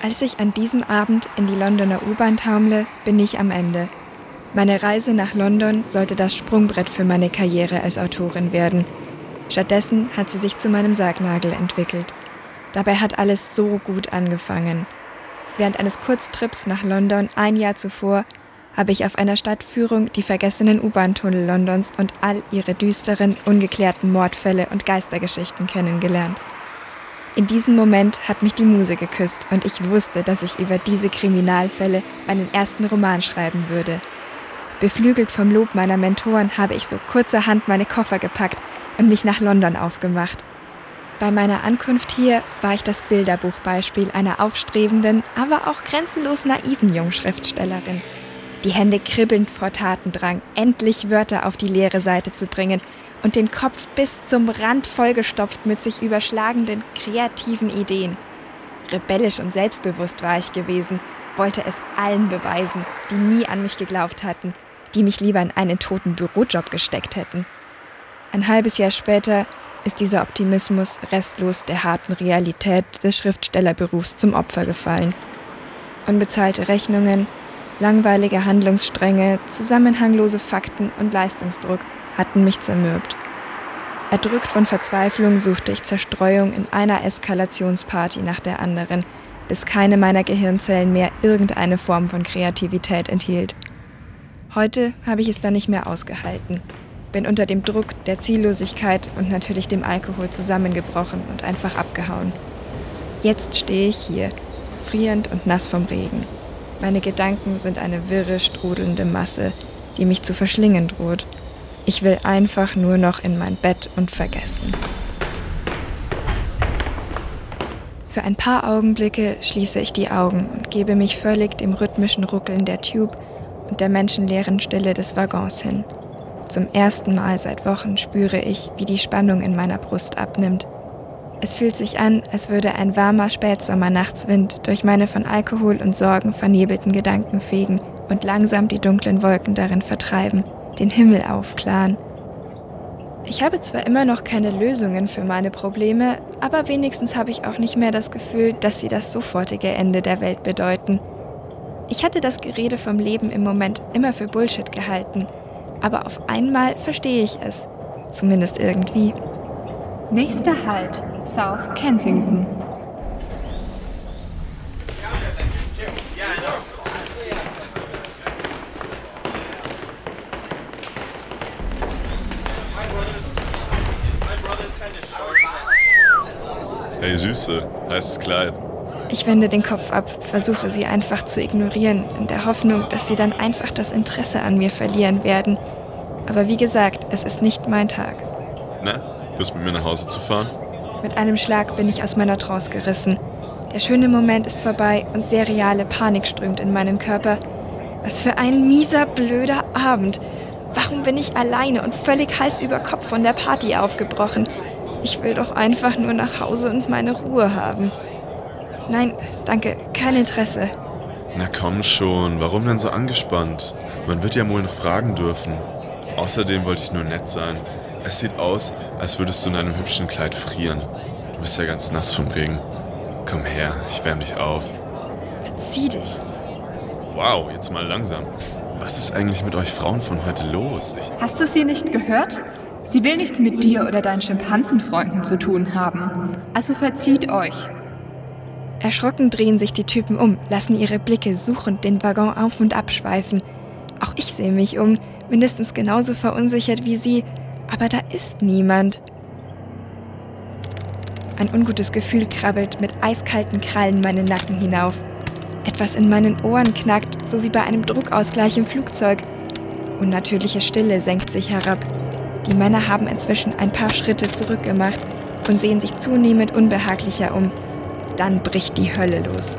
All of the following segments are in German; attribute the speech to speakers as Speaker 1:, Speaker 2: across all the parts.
Speaker 1: Als ich an diesem Abend in die Londoner U-Bahn taumle, bin ich am Ende. Meine Reise nach London sollte das Sprungbrett für meine Karriere als Autorin werden. Stattdessen hat sie sich zu meinem Sargnagel entwickelt. Dabei hat alles so gut angefangen. Während eines Kurztrips nach London ein Jahr zuvor habe ich auf einer Stadtführung die vergessenen U-Bahn-Tunnel Londons und all ihre düsteren, ungeklärten Mordfälle und Geistergeschichten kennengelernt. In diesem Moment hat mich die Muse geküsst und ich wusste, dass ich über diese Kriminalfälle meinen ersten Roman schreiben würde. Beflügelt vom Lob meiner Mentoren habe ich so kurzerhand meine Koffer gepackt und mich nach London aufgemacht. Bei meiner Ankunft hier war ich das Bilderbuchbeispiel einer aufstrebenden, aber auch grenzenlos naiven Jungschriftstellerin. Die Hände kribbelnd vor Tatendrang, endlich Wörter auf die leere Seite zu bringen und den Kopf bis zum Rand vollgestopft mit sich überschlagenden kreativen Ideen. Rebellisch und selbstbewusst war ich gewesen, wollte es allen beweisen, die nie an mich geglaubt hatten, die mich lieber in einen toten Bürojob gesteckt hätten. Ein halbes Jahr später ist dieser Optimismus restlos der harten Realität des Schriftstellerberufs zum Opfer gefallen. Unbezahlte Rechnungen, langweilige Handlungsstränge, zusammenhanglose Fakten und Leistungsdruck hatten mich zermürbt. Erdrückt von Verzweiflung suchte ich Zerstreuung in einer Eskalationsparty nach der anderen, bis keine meiner Gehirnzellen mehr irgendeine Form von Kreativität enthielt. Heute habe ich es dann nicht mehr ausgehalten bin unter dem Druck der Ziellosigkeit und natürlich dem Alkohol zusammengebrochen und einfach abgehauen. Jetzt stehe ich hier, frierend und nass vom Regen. Meine Gedanken sind eine wirre, strudelnde Masse, die mich zu verschlingen droht. Ich will einfach nur noch in mein Bett und vergessen. Für ein paar Augenblicke schließe ich die Augen und gebe mich völlig dem rhythmischen Ruckeln der Tube und der menschenleeren Stille des Waggons hin. Zum ersten Mal seit Wochen spüre ich, wie die Spannung in meiner Brust abnimmt. Es fühlt sich an, als würde ein warmer Spätsommer-Nachtswind durch meine von Alkohol und Sorgen vernebelten Gedanken fegen und langsam die dunklen Wolken darin vertreiben, den Himmel aufklaren. Ich habe zwar immer noch keine Lösungen für meine Probleme, aber wenigstens habe ich auch nicht mehr das Gefühl, dass sie das sofortige Ende der Welt bedeuten. Ich hatte das Gerede vom Leben im Moment immer für Bullshit gehalten aber auf einmal verstehe ich es. Zumindest irgendwie.
Speaker 2: Nächster Halt, South Kensington.
Speaker 3: Hey Süße, heißes Kleid.
Speaker 1: Ich wende den Kopf ab, versuche sie einfach zu ignorieren, in der Hoffnung, dass sie dann einfach das Interesse an mir verlieren werden. Aber wie gesagt, es ist nicht mein Tag.
Speaker 3: Na, Lust mit mir nach Hause zu fahren?
Speaker 1: Mit einem Schlag bin ich aus meiner Trance gerissen. Der schöne Moment ist vorbei und seriale Panik strömt in meinen Körper. Was für ein mieser, blöder Abend. Warum bin ich alleine und völlig Hals über Kopf von der Party aufgebrochen? Ich will doch einfach nur nach Hause und meine Ruhe haben. Nein, danke, kein Interesse.
Speaker 3: Na komm schon, warum denn so angespannt? Man wird ja wohl noch fragen dürfen. Außerdem wollte ich nur nett sein. Es sieht aus, als würdest du in einem hübschen Kleid frieren. Du bist ja ganz nass vom Regen. Komm her, ich wärme dich auf.
Speaker 1: Zieh dich.
Speaker 3: Wow, jetzt mal langsam. Was ist eigentlich mit euch Frauen von heute los?
Speaker 2: Ich Hast du sie nicht gehört? Sie will nichts mit dir oder deinen Schimpansenfreunden zu tun haben. Also verzieht euch.
Speaker 1: Erschrocken drehen sich die Typen um, lassen ihre Blicke suchend den Waggon auf und abschweifen. Auch ich sehe mich um, mindestens genauso verunsichert wie sie, aber da ist niemand. Ein ungutes Gefühl krabbelt mit eiskalten Krallen meinen Nacken hinauf. Etwas in meinen Ohren knackt, so wie bei einem Druckausgleich im Flugzeug. Unnatürliche Stille senkt sich herab. Die Männer haben inzwischen ein paar Schritte zurückgemacht und sehen sich zunehmend unbehaglicher um. Dann bricht die Hölle los.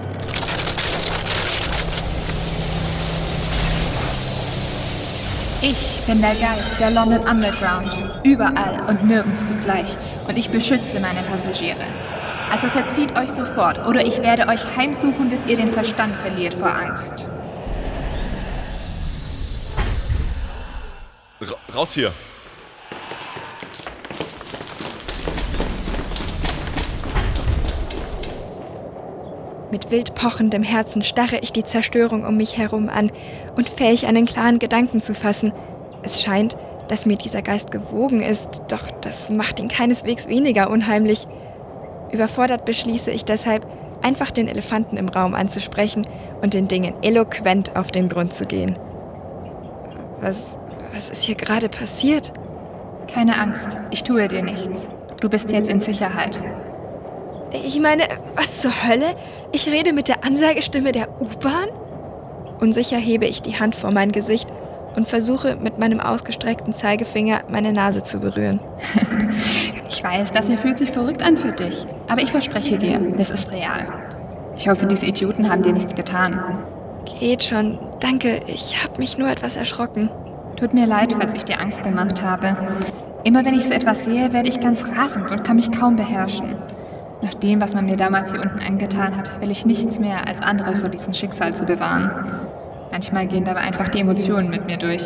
Speaker 2: Ich bin der Geist der London Underground, überall und nirgends zugleich, und ich beschütze meine Passagiere. Also verzieht euch sofort, oder ich werde euch heimsuchen, bis ihr den Verstand verliert vor Angst.
Speaker 3: Ra raus hier!
Speaker 1: Mit wild pochendem Herzen starre ich die Zerstörung um mich herum an und fähig einen klaren Gedanken zu fassen. Es scheint, dass mir dieser Geist gewogen ist, doch das macht ihn keineswegs weniger unheimlich. Überfordert beschließe ich deshalb, einfach den Elefanten im Raum anzusprechen und den Dingen eloquent auf den Grund zu gehen. Was, was ist hier gerade passiert?
Speaker 2: Keine Angst, ich tue dir nichts. Du bist jetzt in Sicherheit.
Speaker 1: Ich meine, was zur Hölle? Ich rede mit der Ansagestimme der U-Bahn? Unsicher hebe ich die Hand vor mein Gesicht und versuche mit meinem ausgestreckten Zeigefinger meine Nase zu berühren.
Speaker 2: ich weiß, das hier fühlt sich verrückt an für dich, aber ich verspreche dir, es ist real. Ich hoffe, diese Idioten haben dir nichts getan.
Speaker 1: Geht schon, danke, ich habe mich nur etwas erschrocken.
Speaker 2: Tut mir leid, falls ich dir Angst gemacht habe. Immer wenn ich so etwas sehe, werde ich ganz rasend und kann mich kaum beherrschen. Dem, was man mir damals hier unten angetan hat, will ich nichts mehr, als andere vor diesem Schicksal zu bewahren. Manchmal gehen dabei einfach die Emotionen mit mir durch.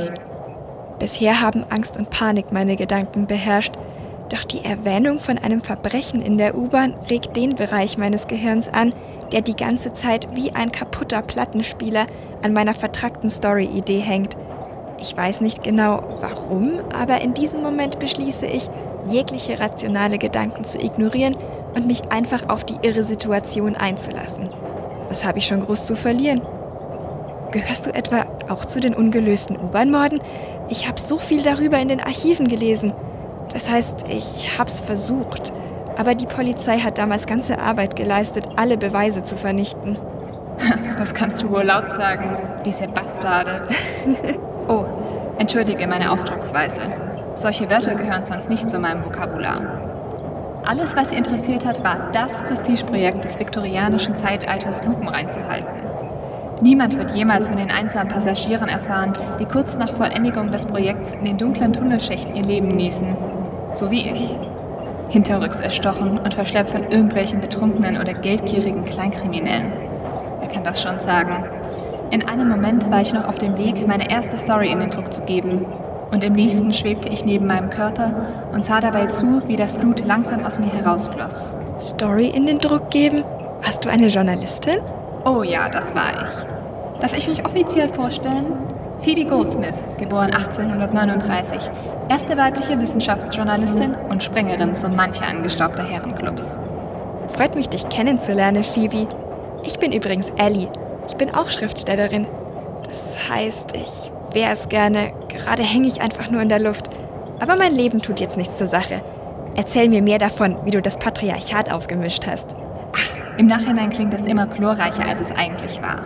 Speaker 1: Bisher haben Angst und Panik meine Gedanken beherrscht, doch die Erwähnung von einem Verbrechen in der U-Bahn regt den Bereich meines Gehirns an, der die ganze Zeit wie ein kaputter Plattenspieler an meiner vertrackten Story-Idee hängt. Ich weiß nicht genau warum, aber in diesem Moment beschließe ich, jegliche rationale Gedanken zu ignorieren und mich einfach auf die irre Situation einzulassen. Was habe ich schon groß zu verlieren? Gehörst du etwa auch zu den ungelösten U-Bahn-Morden? Ich habe so viel darüber in den Archiven gelesen. Das heißt, ich hab's versucht. Aber die Polizei hat damals ganze Arbeit geleistet, alle Beweise zu vernichten.
Speaker 2: Das kannst du wohl laut sagen, diese Bastarde. Oh, entschuldige meine Ausdrucksweise. Solche Wörter gehören sonst nicht zu meinem Vokabular. Alles, was sie interessiert hat, war das Prestigeprojekt des viktorianischen Zeitalters Lupen reinzuhalten. Niemand wird jemals von den einsamen Passagieren erfahren, die kurz nach Vollendigung des Projekts in den dunklen Tunnelschächten ihr Leben nießen. So wie ich. Hinterrücks erstochen und verschleppt von irgendwelchen betrunkenen oder geldgierigen Kleinkriminellen. Wer kann das schon sagen? In einem Moment war ich noch auf dem Weg, meine erste Story in den Druck zu geben. Und im nächsten schwebte ich neben meinem Körper und sah dabei zu, wie das Blut langsam aus mir herausfloss.
Speaker 1: Story in den Druck geben? Hast du eine Journalistin?
Speaker 2: Oh ja, das war ich. Darf ich mich offiziell vorstellen? Phoebe Goldsmith, geboren 1839, erste weibliche Wissenschaftsjournalistin und Springerin so mancher angestaubter Herrenclubs.
Speaker 1: Freut mich, dich kennenzulernen, Phoebe. Ich bin übrigens Ellie. Ich bin auch Schriftstellerin. Das heißt, ich wäre es gerne. Gerade hänge ich einfach nur in der Luft. Aber mein Leben tut jetzt nichts zur Sache. Erzähl mir mehr davon, wie du das Patriarchat aufgemischt hast.
Speaker 2: Ach, im Nachhinein klingt das immer chlorreicher, als es eigentlich war.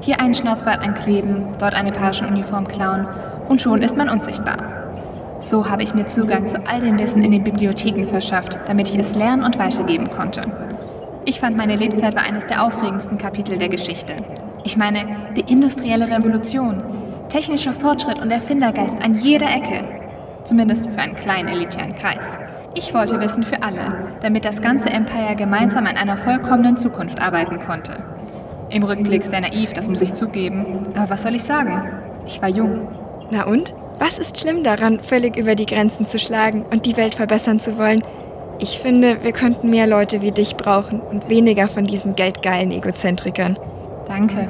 Speaker 2: Hier einen Schnauzbart ankleben, dort eine Pagenuniform klauen und schon ist man unsichtbar. So habe ich mir Zugang zu all dem Wissen in den Bibliotheken verschafft, damit ich es lernen und weitergeben konnte. Ich fand, meine Lebzeit war eines der aufregendsten Kapitel der Geschichte. Ich meine, die industrielle Revolution, technischer Fortschritt und Erfindergeist an jeder Ecke. Zumindest für einen kleinen elitären Kreis. Ich wollte Wissen für alle, damit das ganze Empire gemeinsam an einer vollkommenen Zukunft arbeiten konnte. Im Rückblick sehr naiv, das muss ich zugeben. Aber was soll ich sagen? Ich war jung.
Speaker 1: Na und? Was ist schlimm daran, völlig über die Grenzen zu schlagen und die Welt verbessern zu wollen? Ich finde, wir könnten mehr Leute wie dich brauchen und weniger von diesen geldgeilen Egozentrikern.
Speaker 2: Danke.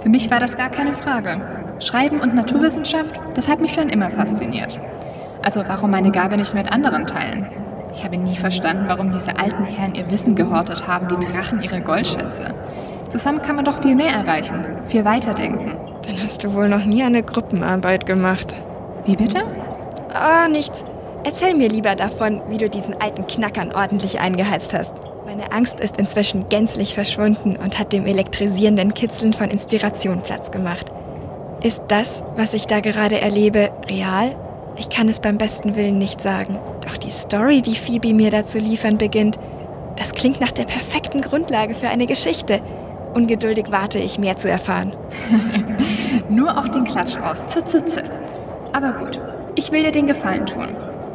Speaker 2: Für mich war das gar keine Frage. Schreiben und Naturwissenschaft, das hat mich schon immer fasziniert. Also warum meine Gabe nicht mit anderen teilen? Ich habe nie verstanden, warum diese alten Herren ihr Wissen gehortet haben, die Drachen ihre Goldschätze. Zusammen kann man doch viel mehr erreichen, viel weiterdenken.
Speaker 1: Dann hast du wohl noch nie eine Gruppenarbeit gemacht.
Speaker 2: Wie bitte?
Speaker 1: Ah, nichts. Erzähl mir lieber davon, wie du diesen alten Knackern ordentlich eingeheizt hast. Meine Angst ist inzwischen gänzlich verschwunden und hat dem elektrisierenden Kitzeln von Inspiration Platz gemacht. Ist das, was ich da gerade erlebe, real? Ich kann es beim besten Willen nicht sagen. Doch die Story, die Phoebe mir dazu liefern beginnt, das klingt nach der perfekten Grundlage für eine Geschichte. Ungeduldig warte ich, mehr zu erfahren.
Speaker 2: Nur auf den Klatsch raus. Z, z, z. Aber gut, ich will dir den Gefallen tun.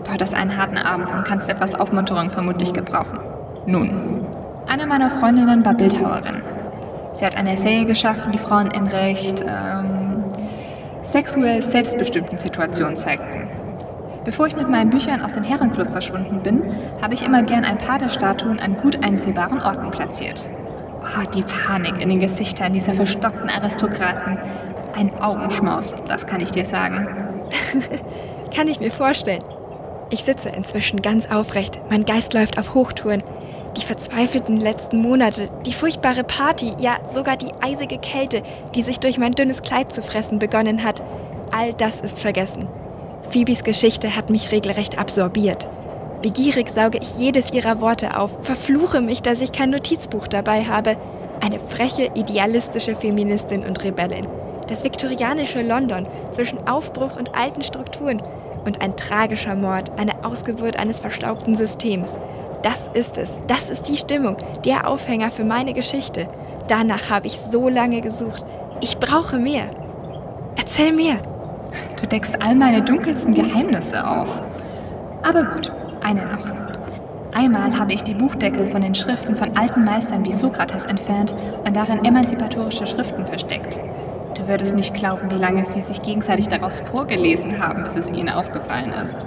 Speaker 2: Du hattest einen harten Abend und kannst etwas Aufmunterung vermutlich gebrauchen. Nun, eine meiner Freundinnen war Bildhauerin. Sie hat eine Serie geschaffen, die Frauen in recht ähm, sexuell selbstbestimmten Situationen zeigten. Bevor ich mit meinen Büchern aus dem Herrenclub verschwunden bin, habe ich immer gern ein paar der Statuen an gut einsehbaren Orten platziert. Oh, die Panik in den Gesichtern dieser verstockten Aristokraten. Ein Augenschmaus, das kann ich dir sagen.
Speaker 1: kann ich mir vorstellen. Ich sitze inzwischen ganz aufrecht, mein Geist läuft auf Hochtouren. Die verzweifelten letzten Monate, die furchtbare Party, ja sogar die eisige Kälte, die sich durch mein dünnes Kleid zu fressen begonnen hat, all das ist vergessen. Phoebes Geschichte hat mich regelrecht absorbiert. Begierig sauge ich jedes ihrer Worte auf, verfluche mich, dass ich kein Notizbuch dabei habe. Eine freche, idealistische Feministin und Rebellin. Das viktorianische London zwischen Aufbruch und alten Strukturen und ein tragischer Mord, eine Ausgeburt eines verstaubten Systems. Das ist es, das ist die Stimmung, der Aufhänger für meine Geschichte. Danach habe ich so lange gesucht. Ich brauche mehr. Erzähl mir.
Speaker 2: Du deckst all meine dunkelsten Geheimnisse auf. Aber gut, eine noch. Einmal habe ich die Buchdeckel von den Schriften von alten Meistern wie Sokrates entfernt und darin emanzipatorische Schriften versteckt. Du würdest nicht glauben, wie lange sie sich gegenseitig daraus vorgelesen haben, bis es ihnen aufgefallen ist.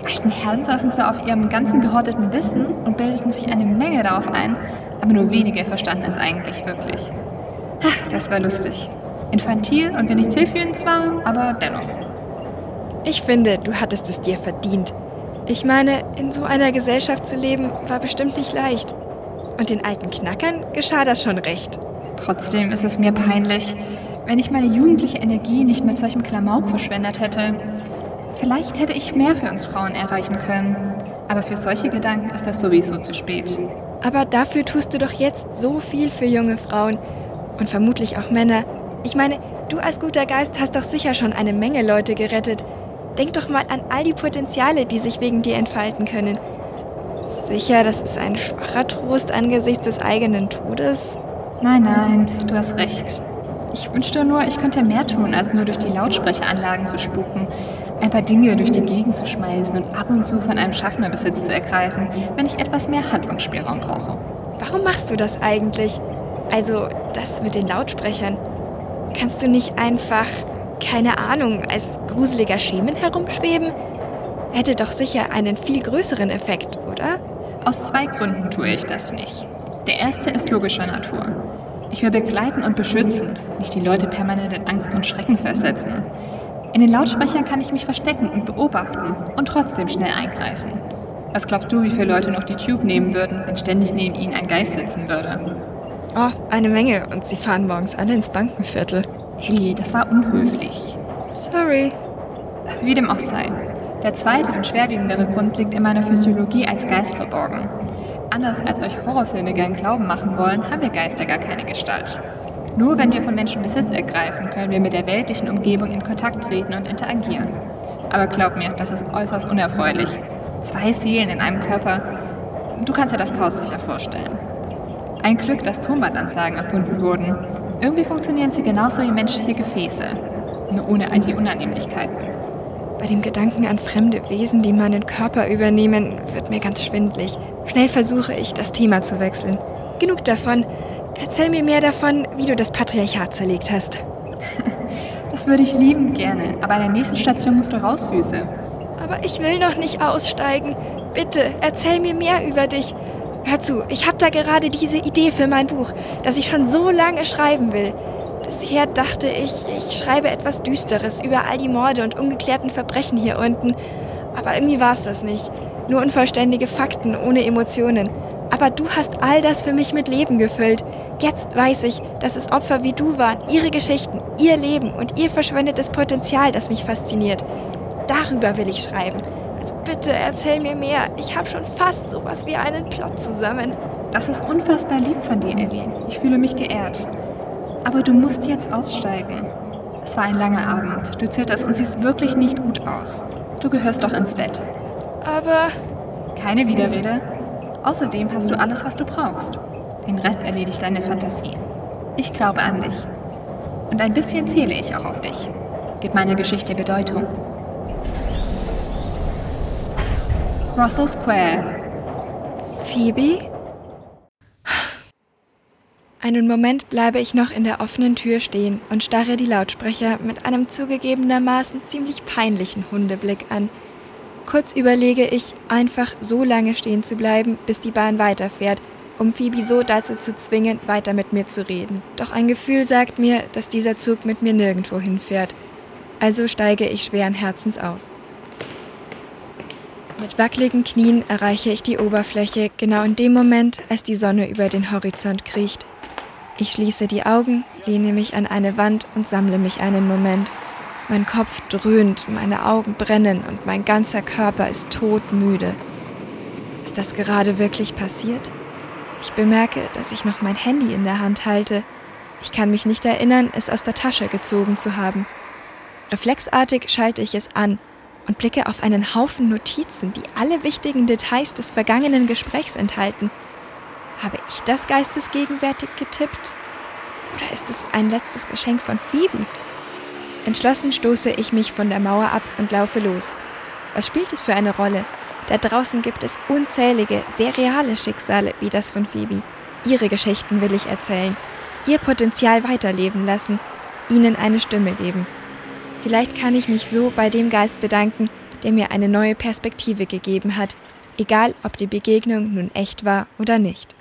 Speaker 2: Die alten Herren saßen zwar auf ihrem ganzen gehorteten Wissen und bildeten sich eine Menge darauf ein, aber nur wenige verstanden es eigentlich wirklich. Das war lustig. Infantil und wenig zielführend zwar, aber dennoch.
Speaker 1: Ich finde, du hattest es dir verdient. Ich meine, in so einer Gesellschaft zu leben, war bestimmt nicht leicht. Und den alten Knackern geschah das schon recht.
Speaker 2: Trotzdem ist es mir peinlich, wenn ich meine jugendliche Energie nicht mit solchem Klamauk verschwendet hätte. Vielleicht hätte ich mehr für uns Frauen erreichen können. Aber für solche Gedanken ist das sowieso zu spät.
Speaker 1: Aber dafür tust du doch jetzt so viel für junge Frauen und vermutlich auch Männer. Ich meine, du als guter Geist hast doch sicher schon eine Menge Leute gerettet. Denk doch mal an all die Potenziale, die sich wegen dir entfalten können. Sicher, das ist ein schwacher Trost angesichts des eigenen Todes.
Speaker 2: Nein, nein, du hast recht. Ich wünschte nur, ich könnte mehr tun, als nur durch die Lautsprecheranlagen zu spuken, ein paar Dinge durch die Gegend zu schmeißen und ab und zu von einem Schaffner Besitz zu ergreifen, wenn ich etwas mehr Handlungsspielraum brauche.
Speaker 1: Warum machst du das eigentlich? Also, das mit den Lautsprechern. Kannst du nicht einfach, keine Ahnung, als gruseliger Schemen herumschweben? Hätte doch sicher einen viel größeren Effekt, oder?
Speaker 2: Aus zwei Gründen tue ich das nicht. Der erste ist logischer Natur. Ich will begleiten und beschützen, nicht die Leute permanent in Angst und Schrecken versetzen. In den Lautsprechern kann ich mich verstecken und beobachten und trotzdem schnell eingreifen. Was glaubst du, wie viele Leute noch die Tube nehmen würden, wenn ständig neben ihnen ein Geist sitzen würde?
Speaker 1: Oh, eine Menge. Und sie fahren morgens alle ins Bankenviertel.
Speaker 2: Hey, das war unhöflich.
Speaker 1: Sorry.
Speaker 2: Wie dem auch sei. Der zweite und schwerwiegendere Grund liegt in meiner Physiologie als Geist verborgen. Anders als euch Horrorfilme gern glauben machen wollen, haben wir Geister gar keine Gestalt. Nur wenn wir von Menschen Besitz ergreifen, können wir mit der weltlichen Umgebung in Kontakt treten und interagieren. Aber glaub mir, das ist äußerst unerfreulich. Zwei Seelen in einem Körper. Du kannst dir das Chaos sicher vorstellen. Ein Glück, dass Tonbandansagen erfunden wurden. Irgendwie funktionieren sie genauso wie menschliche Gefäße. Nur ohne all die Unannehmlichkeiten.
Speaker 1: Bei dem Gedanken an fremde Wesen, die meinen Körper übernehmen, wird mir ganz schwindlig. Schnell versuche ich, das Thema zu wechseln. Genug davon. Erzähl mir mehr davon, wie du das Patriarchat zerlegt hast.
Speaker 2: Das würde ich liebend gerne, aber an der nächsten Station musst du raus, Süße.
Speaker 1: Aber ich will noch nicht aussteigen. Bitte, erzähl mir mehr über dich. Hör zu, ich habe da gerade diese Idee für mein Buch, das ich schon so lange schreiben will. Bisher dachte ich, ich schreibe etwas Düsteres über all die Morde und ungeklärten Verbrechen hier unten. Aber irgendwie war es das nicht. Nur unvollständige Fakten ohne Emotionen. Aber du hast all das für mich mit Leben gefüllt. Jetzt weiß ich, dass es Opfer wie du waren, ihre Geschichten, ihr Leben und ihr verschwendetes Potenzial, das mich fasziniert. Darüber will ich schreiben. Also bitte erzähl mir mehr. Ich habe schon fast sowas wie einen Plot zusammen.
Speaker 2: Das ist unfassbar lieb von dir, Ellie. Ich fühle mich geehrt. Aber du musst jetzt aussteigen. Es war ein langer Abend. Du zitterst und siehst wirklich nicht gut aus. Du gehörst doch ins Bett.
Speaker 1: Aber.
Speaker 2: Keine Widerrede. Außerdem hast du alles, was du brauchst. Den Rest erledigt deine Fantasie. Ich glaube an dich. Und ein bisschen zähle ich auch auf dich. Gib meiner Geschichte Bedeutung. Russell Square.
Speaker 1: Phoebe? Einen Moment bleibe ich noch in der offenen Tür stehen und starre die Lautsprecher mit einem zugegebenermaßen ziemlich peinlichen Hundeblick an. Kurz überlege ich, einfach so lange stehen zu bleiben, bis die Bahn weiterfährt um Phoebe so dazu zu zwingen, weiter mit mir zu reden. Doch ein Gefühl sagt mir, dass dieser Zug mit mir nirgendwo hinfährt. Also steige ich schweren Herzens aus. Mit wackeligen Knien erreiche ich die Oberfläche genau in dem Moment, als die Sonne über den Horizont kriecht. Ich schließe die Augen, lehne mich an eine Wand und sammle mich einen Moment. Mein Kopf dröhnt, meine Augen brennen und mein ganzer Körper ist todmüde. Ist das gerade wirklich passiert? Ich bemerke, dass ich noch mein Handy in der Hand halte. Ich kann mich nicht erinnern, es aus der Tasche gezogen zu haben. Reflexartig schalte ich es an und blicke auf einen Haufen Notizen, die alle wichtigen Details des vergangenen Gesprächs enthalten. Habe ich das geistesgegenwärtig getippt? Oder ist es ein letztes Geschenk von Phoebe? Entschlossen stoße ich mich von der Mauer ab und laufe los. Was spielt es für eine Rolle? Da draußen gibt es unzählige, sehr reale Schicksale wie das von Phoebe. Ihre Geschichten will ich erzählen, ihr Potenzial weiterleben lassen, ihnen eine Stimme geben. Vielleicht kann ich mich so bei dem Geist bedanken, der mir eine neue Perspektive gegeben hat, egal ob die Begegnung nun echt war oder nicht.